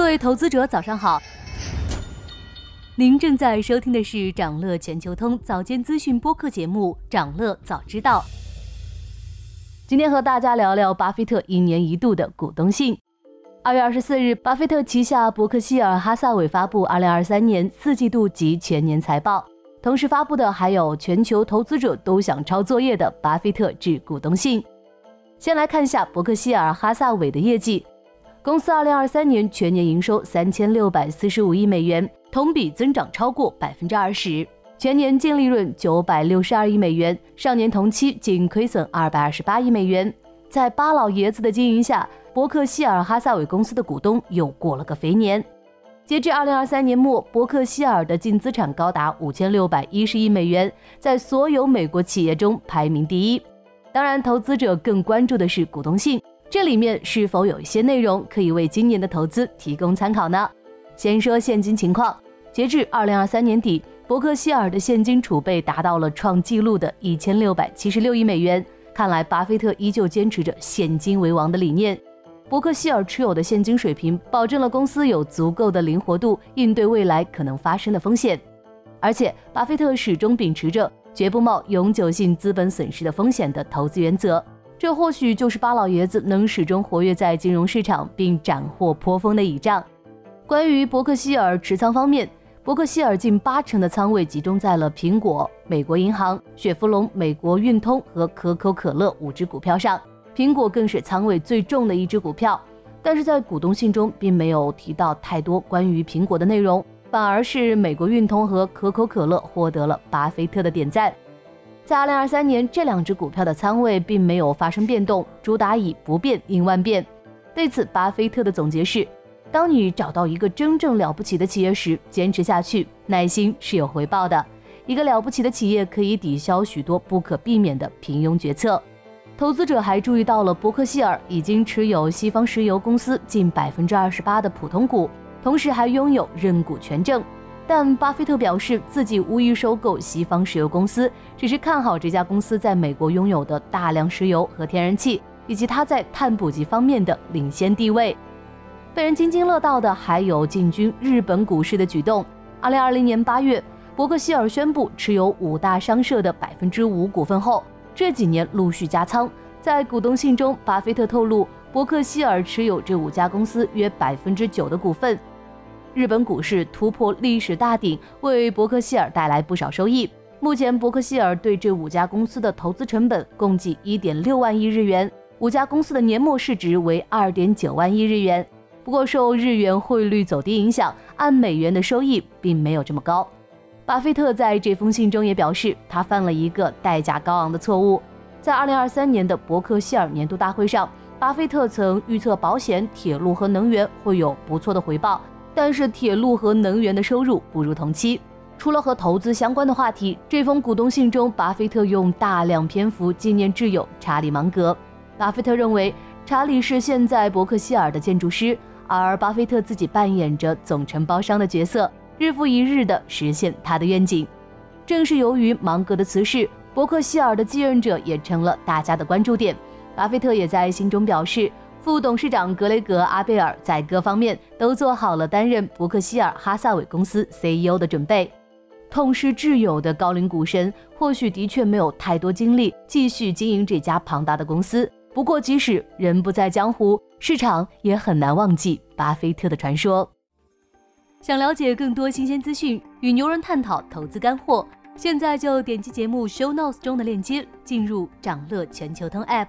各位投资者，早上好。您正在收听的是长乐全球通早间资讯播客节目《长乐早知道》。今天和大家聊聊巴菲特一年一度的股东信。二月二十四日，巴菲特旗下伯克希尔哈萨韦发布二零二三年四季度及全年财报，同时发布的还有全球投资者都想抄作业的巴菲特致股东信。先来看一下伯克希尔哈萨韦的业绩。公司二零二三年全年营收三千六百四十五亿美元，同比增长超过百分之二十，全年净利润九百六十二亿美元，上年同期仅亏损二百二十八亿美元。在巴老爷子的经营下，伯克希尔哈萨韦公司的股东又过了个肥年。截至二零二三年末，伯克希尔的净资产高达五千六百一十亿美元，在所有美国企业中排名第一。当然，投资者更关注的是股东信。这里面是否有一些内容可以为今年的投资提供参考呢？先说现金情况，截至二零二三年底，伯克希尔的现金储备达到了创纪录的一千六百七十六亿美元。看来，巴菲特依旧坚持着现金为王的理念。伯克希尔持有的现金水平，保证了公司有足够的灵活度应对未来可能发生的风险。而且，巴菲特始终秉持着绝不冒永久性资本损失的风险的投资原则。这或许就是巴老爷子能始终活跃在金融市场并斩获颇丰的倚仗。关于伯克希尔持仓方面，伯克希尔近八成的仓位集中在了苹果、美国银行、雪佛龙、美国运通和可口可乐五只股票上，苹果更是仓位最重的一只股票。但是在股东信中并没有提到太多关于苹果的内容，反而是美国运通和可口可乐获得了巴菲特的点赞。在二零二三年，这两只股票的仓位并没有发生变动，主打以不变应万变。对此，巴菲特的总结是：当你找到一个真正了不起的企业时，坚持下去，耐心是有回报的。一个了不起的企业可以抵消许多不可避免的平庸决策。投资者还注意到了，伯克希尔已经持有西方石油公司近百分之二十八的普通股，同时还拥有认股权证。但巴菲特表示自己无意收购西方石油公司，只是看好这家公司在美国拥有的大量石油和天然气，以及它在碳捕集方面的领先地位。被人津津乐道的还有进军日本股市的举动。二零二零年八月，伯克希尔宣布持有五大商社的百分之五股份后，这几年陆续加仓。在股东信中，巴菲特透露，伯克希尔持有这五家公司约百分之九的股份。日本股市突破历史大顶，为伯克希尔带来不少收益。目前，伯克希尔对这五家公司的投资成本共计一点六万亿日元，五家公司的年末市值为二点九万亿日元。不过，受日元汇率走低影响，按美元的收益并没有这么高。巴菲特在这封信中也表示，他犯了一个代价高昂的错误。在二零二三年的伯克希尔年度大会上，巴菲特曾预测保险、铁路和能源会有不错的回报。但是铁路和能源的收入不如同期。除了和投资相关的话题，这封股东信中，巴菲特用大量篇幅纪念挚友查理芒格。巴菲特认为，查理是现在伯克希尔的建筑师，而巴菲特自己扮演着总承包商的角色，日复一日地实现他的愿景。正是由于芒格的辞世，伯克希尔的继任者也成了大家的关注点。巴菲特也在信中表示。副董事长格雷格·阿贝尔在各方面都做好了担任伯克希尔哈萨韦公司 CEO 的准备。痛失挚友的高龄股神，或许的确没有太多精力继续经营这家庞大的公司。不过，即使人不在江湖，市场也很难忘记巴菲特的传说。想了解更多新鲜资讯，与牛人探讨投资干货，现在就点击节目 show notes 中的链接，进入掌乐全球通 app。